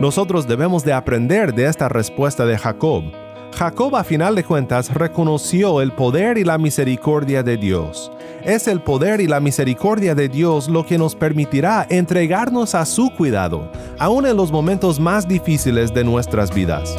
Nosotros debemos de aprender de esta respuesta de Jacob. Jacob a final de cuentas reconoció el poder y la misericordia de Dios. Es el poder y la misericordia de Dios lo que nos permitirá entregarnos a su cuidado, aun en los momentos más difíciles de nuestras vidas.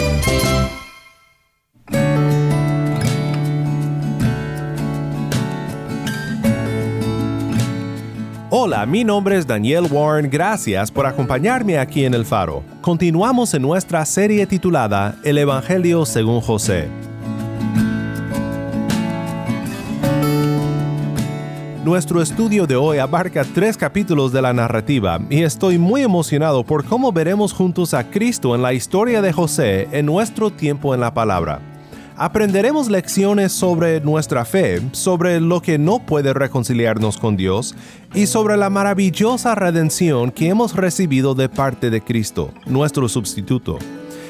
Hola, mi nombre es Daniel Warren, gracias por acompañarme aquí en El Faro. Continuamos en nuestra serie titulada El Evangelio según José. Nuestro estudio de hoy abarca tres capítulos de la narrativa y estoy muy emocionado por cómo veremos juntos a Cristo en la historia de José en nuestro tiempo en la palabra. Aprenderemos lecciones sobre nuestra fe, sobre lo que no puede reconciliarnos con Dios y sobre la maravillosa redención que hemos recibido de parte de Cristo, nuestro sustituto.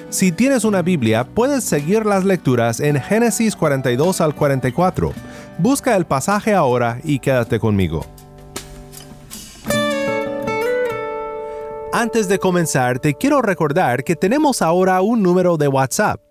Si tienes una Biblia, puedes seguir las lecturas en Génesis 42 al 44. Busca el pasaje ahora y quédate conmigo. Antes de comenzar, te quiero recordar que tenemos ahora un número de WhatsApp.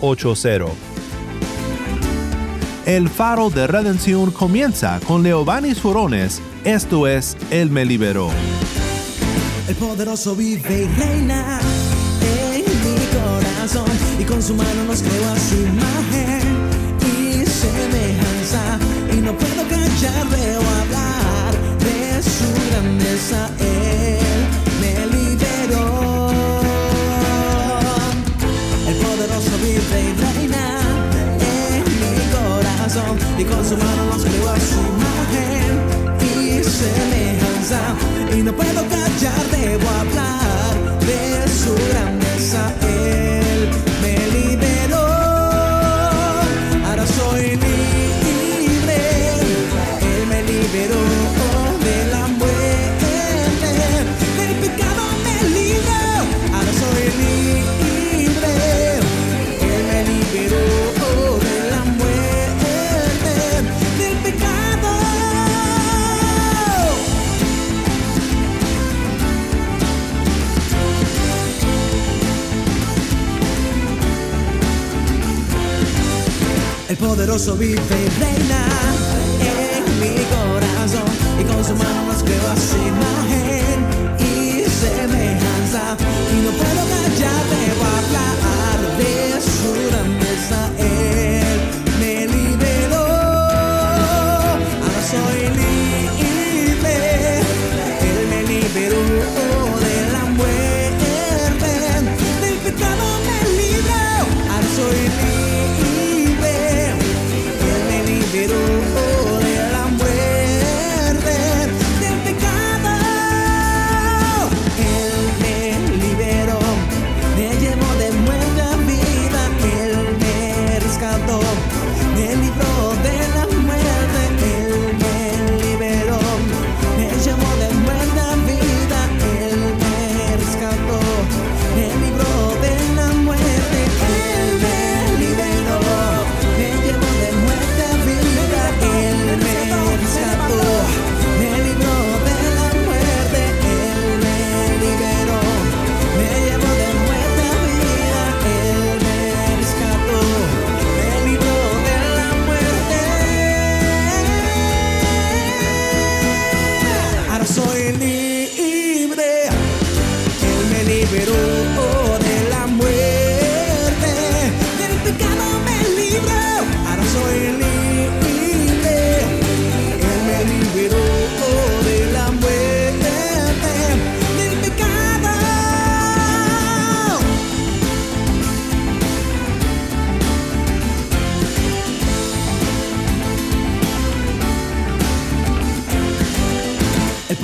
1-786-373-4880. El Faro de Redención comienza con Leobanis Forones, esto es Él me liberó. El poderoso vive y reina en mi corazón y con su mano nos creó a su imagen y semejanza y no puedo callarle o hablar de su grandeza. Corazón y con su mano nos creó a su imagen y semejanza. Y no puedo callar, Poderoso vive reina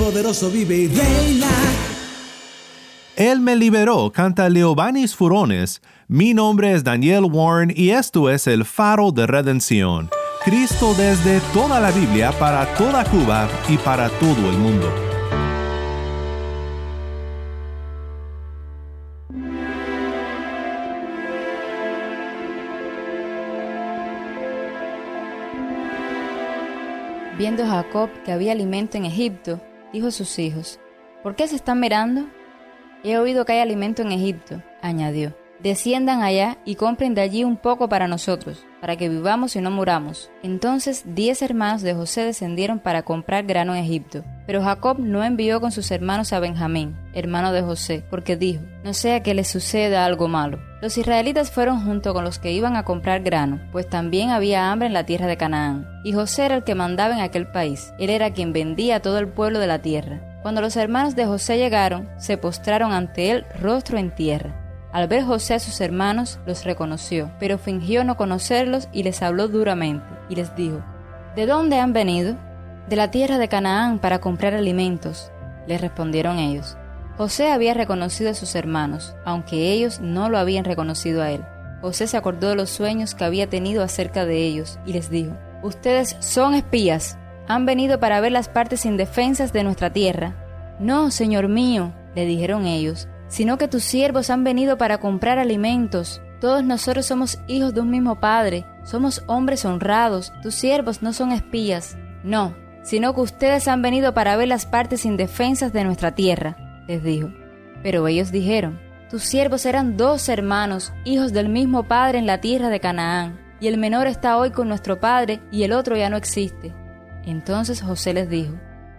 poderoso vive y reina. Él me liberó, canta Leobanis Furones. Mi nombre es Daniel Warren y esto es el faro de redención. Cristo desde toda la Biblia para toda Cuba y para todo el mundo. Viendo Jacob que había alimento en Egipto, dijo a sus hijos, ¿por qué se están mirando? He oído que hay alimento en Egipto, añadió. Desciendan allá y compren de allí un poco para nosotros, para que vivamos y no muramos. Entonces diez hermanos de José descendieron para comprar grano en Egipto. Pero Jacob no envió con sus hermanos a Benjamín, hermano de José, porque dijo, no sea que le suceda algo malo. Los israelitas fueron junto con los que iban a comprar grano, pues también había hambre en la tierra de Canaán. Y José era el que mandaba en aquel país. Él era quien vendía a todo el pueblo de la tierra. Cuando los hermanos de José llegaron, se postraron ante él rostro en tierra. Al ver José a sus hermanos, los reconoció, pero fingió no conocerlos y les habló duramente, y les dijo, ¿De dónde han venido? De la tierra de Canaán para comprar alimentos, les respondieron ellos. José había reconocido a sus hermanos, aunque ellos no lo habían reconocido a él. José se acordó de los sueños que había tenido acerca de ellos, y les dijo, Ustedes son espías, han venido para ver las partes indefensas de nuestra tierra. No, señor mío, le dijeron ellos, sino que tus siervos han venido para comprar alimentos. Todos nosotros somos hijos de un mismo Padre, somos hombres honrados, tus siervos no son espías. No, sino que ustedes han venido para ver las partes indefensas de nuestra tierra, les dijo. Pero ellos dijeron, tus siervos eran dos hermanos, hijos del mismo Padre en la tierra de Canaán, y el menor está hoy con nuestro Padre y el otro ya no existe. Entonces José les dijo,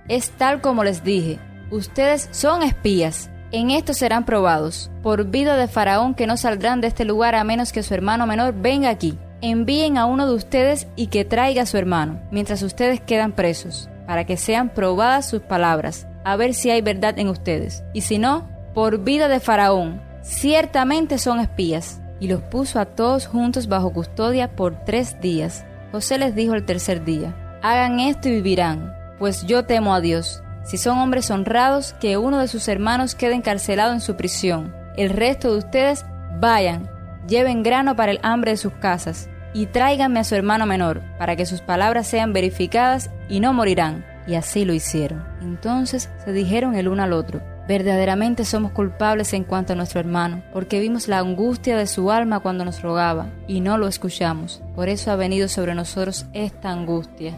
es tal como les dije, ustedes son espías en esto serán probados, por vida de Faraón que no saldrán de este lugar a menos que su hermano menor venga aquí. Envíen a uno de ustedes y que traiga a su hermano, mientras ustedes quedan presos, para que sean probadas sus palabras, a ver si hay verdad en ustedes. Y si no, por vida de Faraón, ciertamente son espías. Y los puso a todos juntos bajo custodia por tres días. José les dijo el tercer día, hagan esto y vivirán, pues yo temo a Dios si son hombres honrados, que uno de sus hermanos quede encarcelado en su prisión. El resto de ustedes vayan, lleven grano para el hambre de sus casas, y tráiganme a su hermano menor, para que sus palabras sean verificadas y no morirán. Y así lo hicieron. Entonces se dijeron el uno al otro, verdaderamente somos culpables en cuanto a nuestro hermano, porque vimos la angustia de su alma cuando nos rogaba, y no lo escuchamos. Por eso ha venido sobre nosotros esta angustia.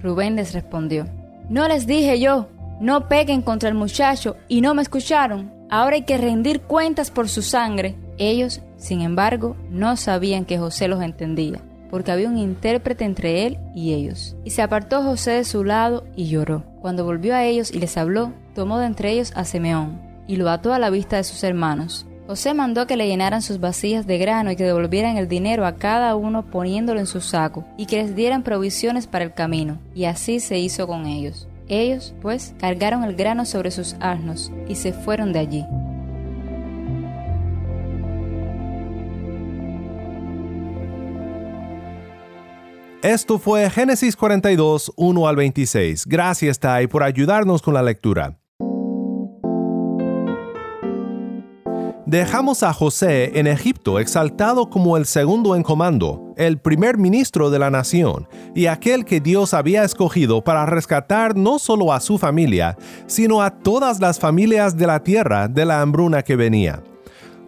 Rubén les respondió, ¿no les dije yo no peguen contra el muchacho y no me escucharon. Ahora hay que rendir cuentas por su sangre. Ellos, sin embargo, no sabían que José los entendía, porque había un intérprete entre él y ellos. Y se apartó José de su lado y lloró. Cuando volvió a ellos y les habló, tomó de entre ellos a Simeón y lo ató a la vista de sus hermanos. José mandó que le llenaran sus vasijas de grano y que devolvieran el dinero a cada uno poniéndolo en su saco, y que les dieran provisiones para el camino, y así se hizo con ellos. Ellos, pues, cargaron el grano sobre sus asnos y se fueron de allí. Esto fue Génesis 42, 1 al 26. Gracias, Tai, por ayudarnos con la lectura. Dejamos a José en Egipto exaltado como el segundo en comando, el primer ministro de la nación, y aquel que Dios había escogido para rescatar no solo a su familia, sino a todas las familias de la tierra de la hambruna que venía.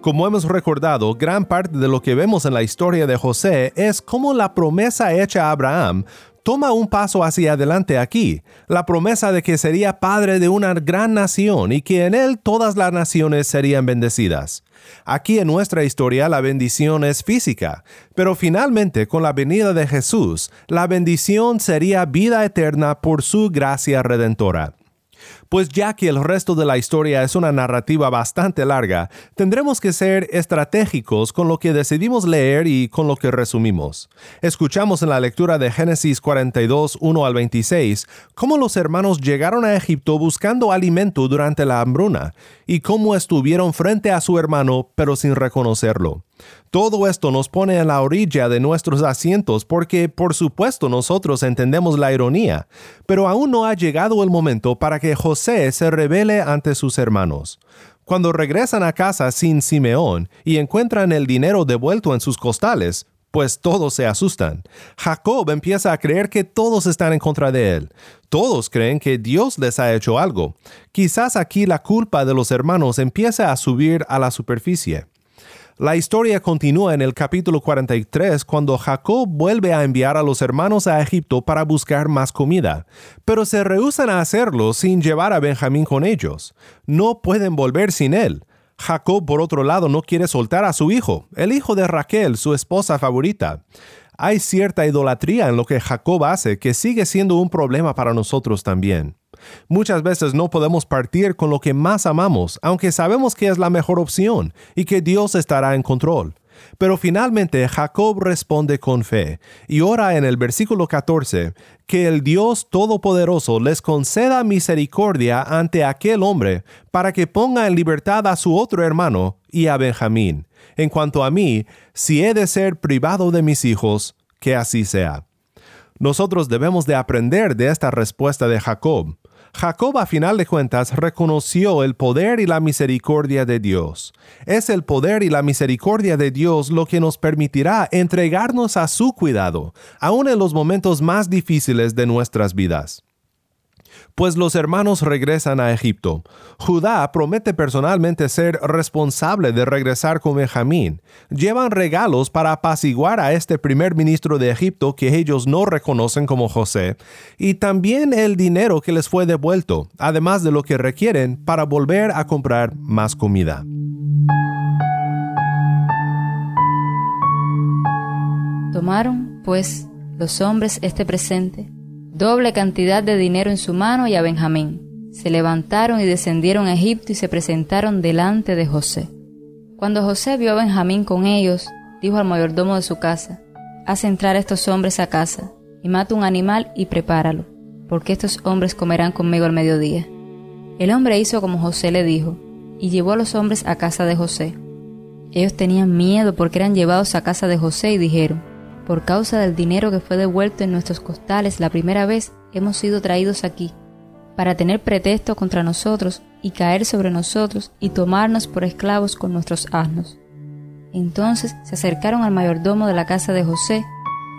Como hemos recordado, gran parte de lo que vemos en la historia de José es cómo la promesa hecha a Abraham toma un paso hacia adelante aquí, la promesa de que sería padre de una gran nación y que en él todas las naciones serían bendecidas. Aquí en nuestra historia la bendición es física, pero finalmente con la venida de Jesús, la bendición sería vida eterna por su gracia redentora. Pues ya que el resto de la historia es una narrativa bastante larga, tendremos que ser estratégicos con lo que decidimos leer y con lo que resumimos. Escuchamos en la lectura de Génesis 42, 1 al 26, cómo los hermanos llegaron a Egipto buscando alimento durante la hambruna, y cómo estuvieron frente a su hermano pero sin reconocerlo. Todo esto nos pone en la orilla de nuestros asientos porque por supuesto nosotros entendemos la ironía, pero aún no ha llegado el momento para que José se revele ante sus hermanos. Cuando regresan a casa sin Simeón y encuentran el dinero devuelto en sus costales, pues todos se asustan. Jacob empieza a creer que todos están en contra de él. Todos creen que Dios les ha hecho algo. Quizás aquí la culpa de los hermanos empieza a subir a la superficie. La historia continúa en el capítulo 43 cuando Jacob vuelve a enviar a los hermanos a Egipto para buscar más comida, pero se rehúsan a hacerlo sin llevar a Benjamín con ellos. No pueden volver sin él. Jacob, por otro lado, no quiere soltar a su hijo, el hijo de Raquel, su esposa favorita. Hay cierta idolatría en lo que Jacob hace que sigue siendo un problema para nosotros también. Muchas veces no podemos partir con lo que más amamos, aunque sabemos que es la mejor opción y que Dios estará en control. Pero finalmente Jacob responde con fe y ora en el versículo 14 que el Dios Todopoderoso les conceda misericordia ante aquel hombre para que ponga en libertad a su otro hermano y a Benjamín. En cuanto a mí, si he de ser privado de mis hijos, que así sea. Nosotros debemos de aprender de esta respuesta de Jacob. Jacob a final de cuentas reconoció el poder y la misericordia de Dios. Es el poder y la misericordia de Dios lo que nos permitirá entregarnos a su cuidado, aun en los momentos más difíciles de nuestras vidas pues los hermanos regresan a Egipto. Judá promete personalmente ser responsable de regresar con Benjamín. Llevan regalos para apaciguar a este primer ministro de Egipto que ellos no reconocen como José, y también el dinero que les fue devuelto, además de lo que requieren para volver a comprar más comida. Tomaron, pues, los hombres este presente doble cantidad de dinero en su mano y a Benjamín. Se levantaron y descendieron a Egipto y se presentaron delante de José. Cuando José vio a Benjamín con ellos, dijo al mayordomo de su casa, Haz entrar a estos hombres a casa, y mata un animal y prepáralo, porque estos hombres comerán conmigo al mediodía. El hombre hizo como José le dijo, y llevó a los hombres a casa de José. Ellos tenían miedo porque eran llevados a casa de José y dijeron, por causa del dinero que fue devuelto en nuestros costales la primera vez, hemos sido traídos aquí, para tener pretexto contra nosotros y caer sobre nosotros y tomarnos por esclavos con nuestros asnos. Entonces se acercaron al mayordomo de la casa de José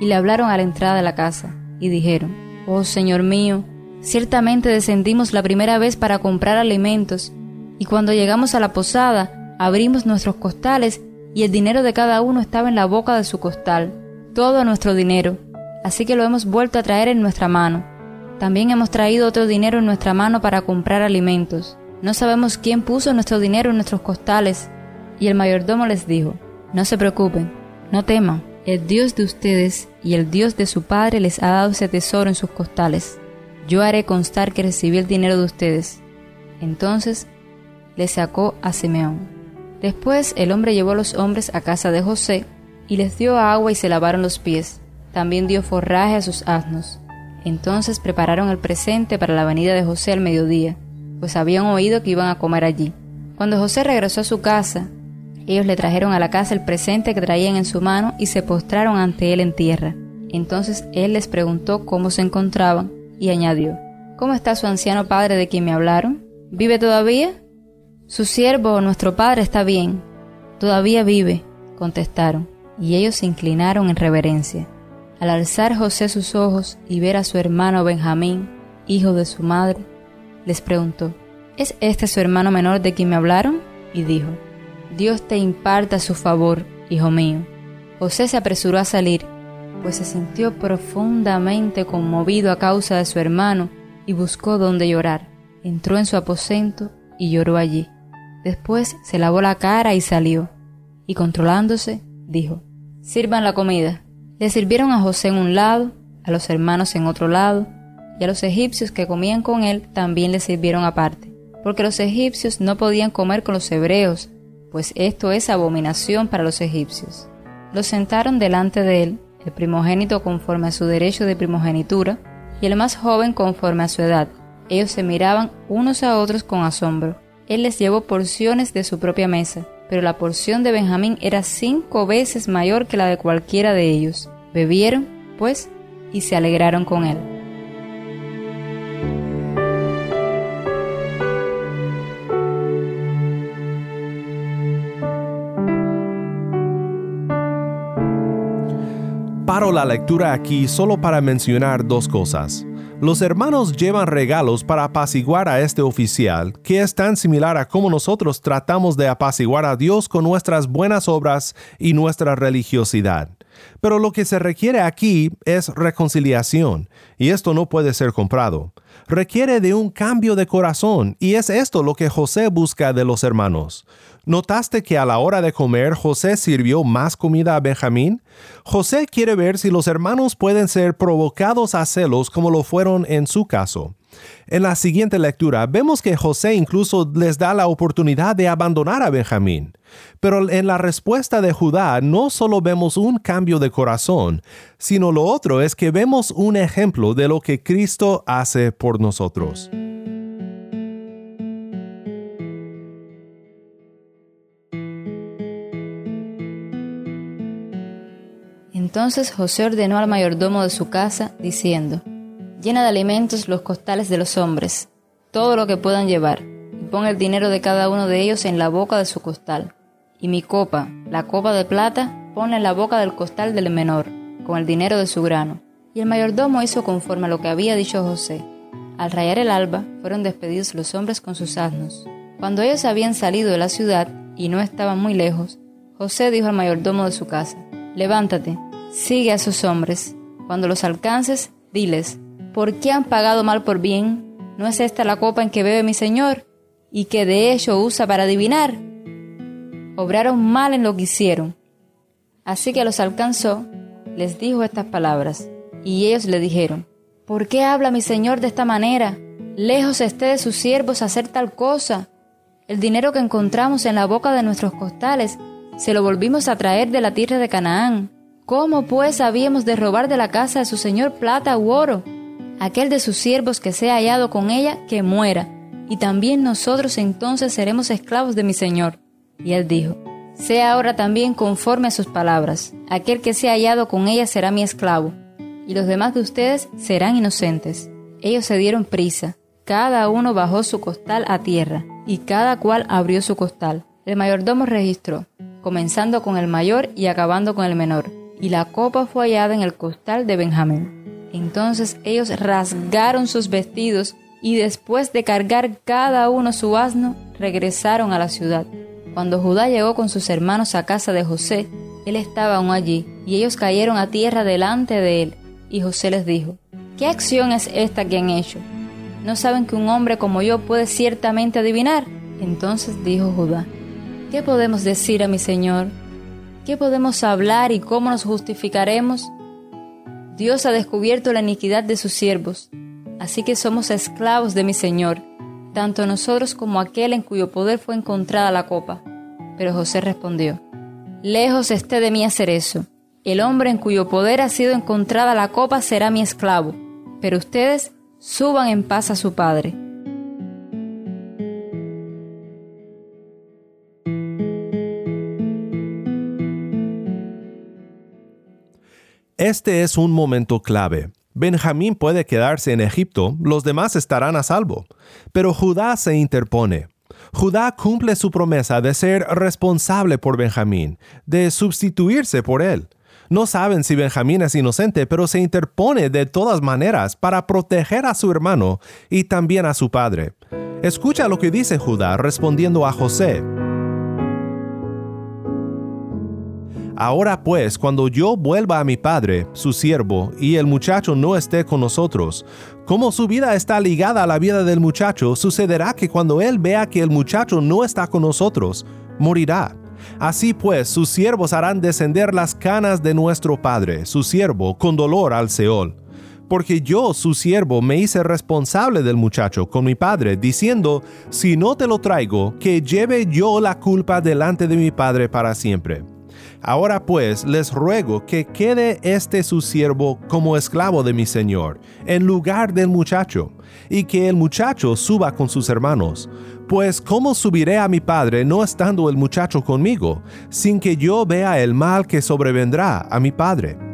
y le hablaron a la entrada de la casa, y dijeron, Oh Señor mío, ciertamente descendimos la primera vez para comprar alimentos, y cuando llegamos a la posada, abrimos nuestros costales y el dinero de cada uno estaba en la boca de su costal todo nuestro dinero, así que lo hemos vuelto a traer en nuestra mano. También hemos traído otro dinero en nuestra mano para comprar alimentos. No sabemos quién puso nuestro dinero en nuestros costales. Y el mayordomo les dijo, no se preocupen, no teman, el Dios de ustedes y el Dios de su Padre les ha dado ese tesoro en sus costales. Yo haré constar que recibí el dinero de ustedes. Entonces le sacó a Simeón. Después el hombre llevó a los hombres a casa de José, y les dio agua y se lavaron los pies. También dio forraje a sus asnos. Entonces prepararon el presente para la venida de José al mediodía, pues habían oído que iban a comer allí. Cuando José regresó a su casa, ellos le trajeron a la casa el presente que traían en su mano y se postraron ante él en tierra. Entonces él les preguntó cómo se encontraban y añadió, ¿Cómo está su anciano padre de quien me hablaron? ¿Vive todavía? Su siervo, nuestro padre, está bien. Todavía vive, contestaron y ellos se inclinaron en reverencia. Al alzar José sus ojos y ver a su hermano Benjamín, hijo de su madre, les preguntó, ¿Es este su hermano menor de quien me hablaron? Y dijo, Dios te imparta su favor, hijo mío. José se apresuró a salir, pues se sintió profundamente conmovido a causa de su hermano y buscó dónde llorar. Entró en su aposento y lloró allí. Después se lavó la cara y salió, y controlándose, dijo, Sirvan la comida. Le sirvieron a José en un lado, a los hermanos en otro lado, y a los egipcios que comían con él también le sirvieron aparte, porque los egipcios no podían comer con los hebreos, pues esto es abominación para los egipcios. Los sentaron delante de él, el primogénito conforme a su derecho de primogenitura, y el más joven conforme a su edad. Ellos se miraban unos a otros con asombro. Él les llevó porciones de su propia mesa, pero la porción de Benjamín era cinco veces mayor que la de cualquiera de ellos. Bebieron, pues, y se alegraron con él. Paro la lectura aquí solo para mencionar dos cosas. Los hermanos llevan regalos para apaciguar a este oficial, que es tan similar a cómo nosotros tratamos de apaciguar a Dios con nuestras buenas obras y nuestra religiosidad. Pero lo que se requiere aquí es reconciliación, y esto no puede ser comprado. Requiere de un cambio de corazón, y es esto lo que José busca de los hermanos. ¿Notaste que a la hora de comer José sirvió más comida a Benjamín? José quiere ver si los hermanos pueden ser provocados a celos como lo fueron en su caso. En la siguiente lectura vemos que José incluso les da la oportunidad de abandonar a Benjamín. Pero en la respuesta de Judá no solo vemos un cambio de corazón, sino lo otro es que vemos un ejemplo de lo que Cristo hace por nosotros. Entonces José ordenó al mayordomo de su casa, diciendo, Llena de alimentos los costales de los hombres, todo lo que puedan llevar, y pon el dinero de cada uno de ellos en la boca de su costal. Y mi copa, la copa de plata, ponla en la boca del costal del menor, con el dinero de su grano. Y el mayordomo hizo conforme a lo que había dicho José. Al rayar el alba, fueron despedidos los hombres con sus asnos. Cuando ellos habían salido de la ciudad y no estaban muy lejos, José dijo al mayordomo de su casa, Levántate, sigue a esos hombres. Cuando los alcances, diles, ¿por qué han pagado mal por bien? ¿No es esta la copa en que bebe mi señor? ¿Y que de hecho usa para adivinar? Obraron mal en lo que hicieron. Así que los alcanzó, les dijo estas palabras, y ellos le dijeron, ¿por qué habla mi señor de esta manera? Lejos esté de sus siervos hacer tal cosa. El dinero que encontramos en la boca de nuestros costales se lo volvimos a traer de la tierra de Canaán. ¿Cómo pues habíamos de robar de la casa de su señor plata u oro? Aquel de sus siervos que sea hallado con ella, que muera, y también nosotros entonces seremos esclavos de mi señor. Y él dijo, sea ahora también conforme a sus palabras, aquel que sea hallado con ella será mi esclavo, y los demás de ustedes serán inocentes. Ellos se dieron prisa, cada uno bajó su costal a tierra, y cada cual abrió su costal. El mayordomo registró, comenzando con el mayor y acabando con el menor, y la copa fue hallada en el costal de Benjamín. Entonces ellos rasgaron sus vestidos y después de cargar cada uno su asno, regresaron a la ciudad. Cuando Judá llegó con sus hermanos a casa de José, él estaba aún allí, y ellos cayeron a tierra delante de él. Y José les dijo, ¿qué acción es esta que han hecho? ¿No saben que un hombre como yo puede ciertamente adivinar? Entonces dijo Judá, ¿qué podemos decir a mi señor? ¿Qué podemos hablar y cómo nos justificaremos? Dios ha descubierto la iniquidad de sus siervos, así que somos esclavos de mi Señor, tanto nosotros como aquel en cuyo poder fue encontrada la copa. Pero José respondió, Lejos esté de mí hacer eso. El hombre en cuyo poder ha sido encontrada la copa será mi esclavo, pero ustedes suban en paz a su padre. Este es un momento clave. Benjamín puede quedarse en Egipto, los demás estarán a salvo. Pero Judá se interpone. Judá cumple su promesa de ser responsable por Benjamín, de sustituirse por él. No saben si Benjamín es inocente, pero se interpone de todas maneras para proteger a su hermano y también a su padre. Escucha lo que dice Judá respondiendo a José. Ahora pues, cuando yo vuelva a mi padre, su siervo, y el muchacho no esté con nosotros, como su vida está ligada a la vida del muchacho, sucederá que cuando él vea que el muchacho no está con nosotros, morirá. Así pues, sus siervos harán descender las canas de nuestro padre, su siervo, con dolor al Seol. Porque yo, su siervo, me hice responsable del muchacho con mi padre, diciendo, si no te lo traigo, que lleve yo la culpa delante de mi padre para siempre. Ahora pues les ruego que quede este su siervo como esclavo de mi señor, en lugar del muchacho, y que el muchacho suba con sus hermanos. Pues ¿cómo subiré a mi padre no estando el muchacho conmigo, sin que yo vea el mal que sobrevendrá a mi padre?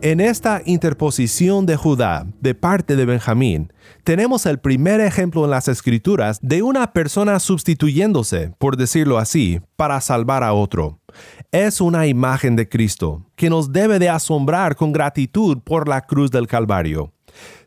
En esta interposición de Judá de parte de Benjamín, tenemos el primer ejemplo en las escrituras de una persona sustituyéndose, por decirlo así, para salvar a otro. Es una imagen de Cristo que nos debe de asombrar con gratitud por la cruz del Calvario.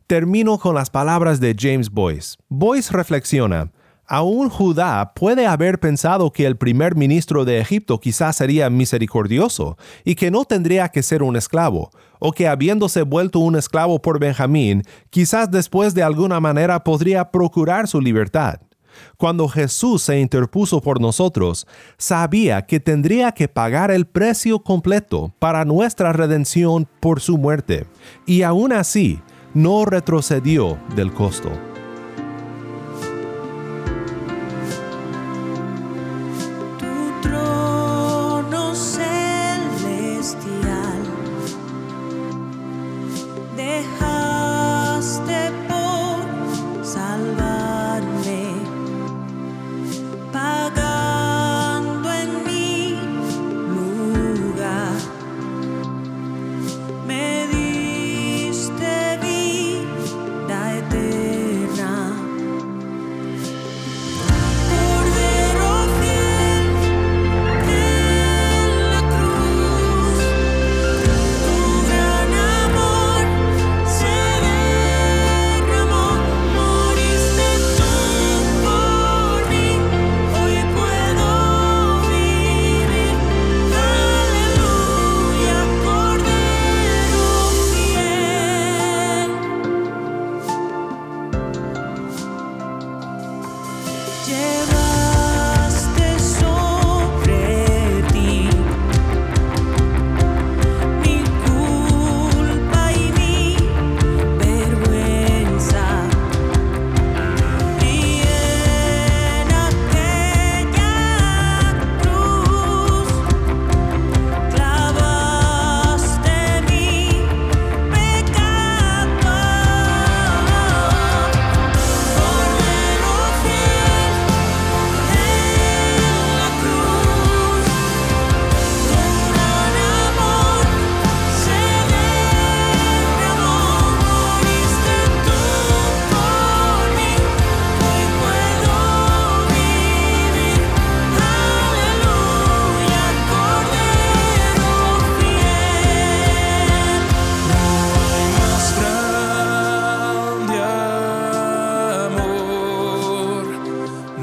Termino con las palabras de James Boyce. Boyce reflexiona, Aún Judá puede haber pensado que el primer ministro de Egipto quizás sería misericordioso y que no tendría que ser un esclavo, o que habiéndose vuelto un esclavo por Benjamín, quizás después de alguna manera podría procurar su libertad. Cuando Jesús se interpuso por nosotros, sabía que tendría que pagar el precio completo para nuestra redención por su muerte, y aún así no retrocedió del costo.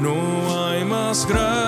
No hay más gracia.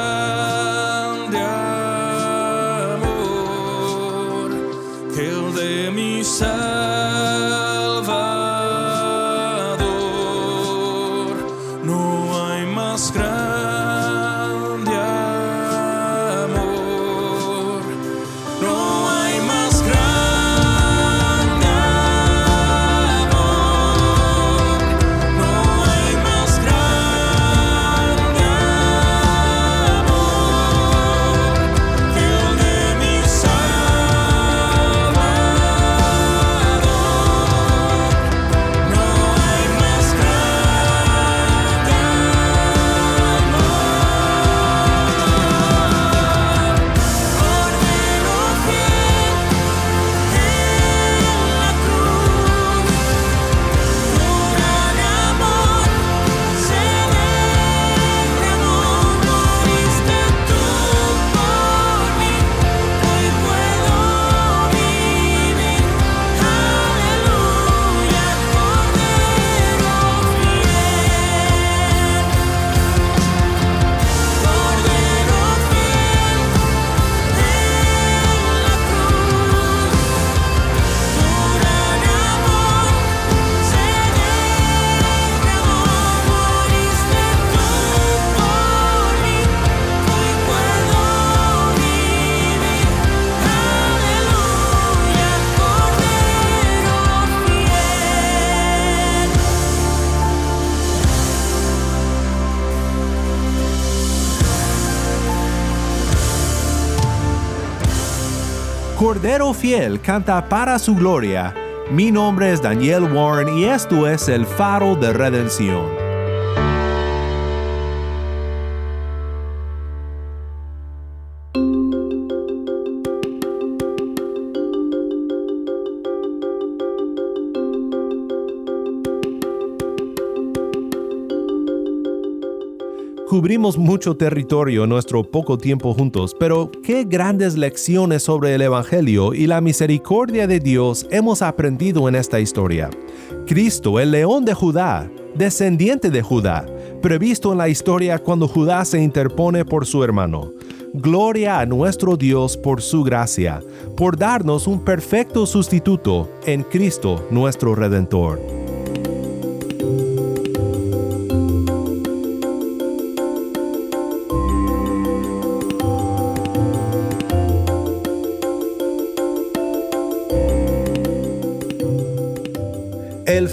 Cordero Fiel canta para su gloria. Mi nombre es Daniel Warren y esto es el faro de redención. Cubrimos mucho territorio en nuestro poco tiempo juntos, pero qué grandes lecciones sobre el Evangelio y la misericordia de Dios hemos aprendido en esta historia. Cristo, el león de Judá, descendiente de Judá, previsto en la historia cuando Judá se interpone por su hermano. Gloria a nuestro Dios por su gracia, por darnos un perfecto sustituto en Cristo nuestro Redentor.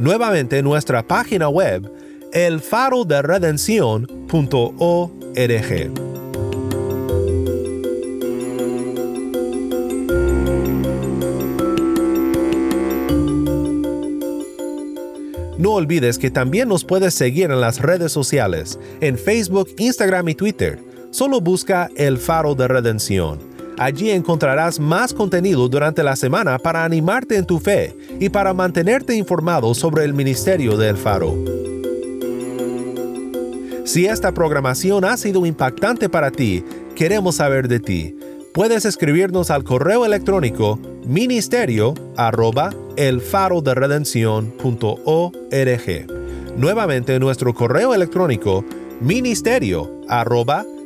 nuevamente nuestra página web elfaroderedencion.org. No olvides que también nos puedes seguir en las redes sociales, en Facebook, Instagram y Twitter. Solo busca El Faro de Redención. Allí encontrarás más contenido durante la semana para animarte en tu fe y para mantenerte informado sobre el ministerio del Faro. Si esta programación ha sido impactante para ti, queremos saber de ti. Puedes escribirnos al correo electrónico ministerio arroba Nuevamente nuestro correo electrónico ministerio arroba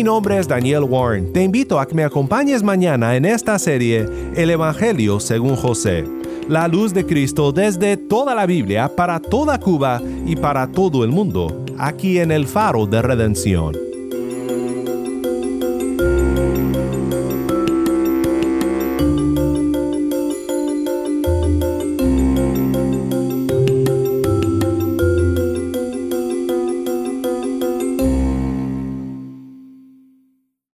Mi nombre es Daniel Warren. Te invito a que me acompañes mañana en esta serie El Evangelio según José. La luz de Cristo desde toda la Biblia para toda Cuba y para todo el mundo, aquí en el Faro de Redención.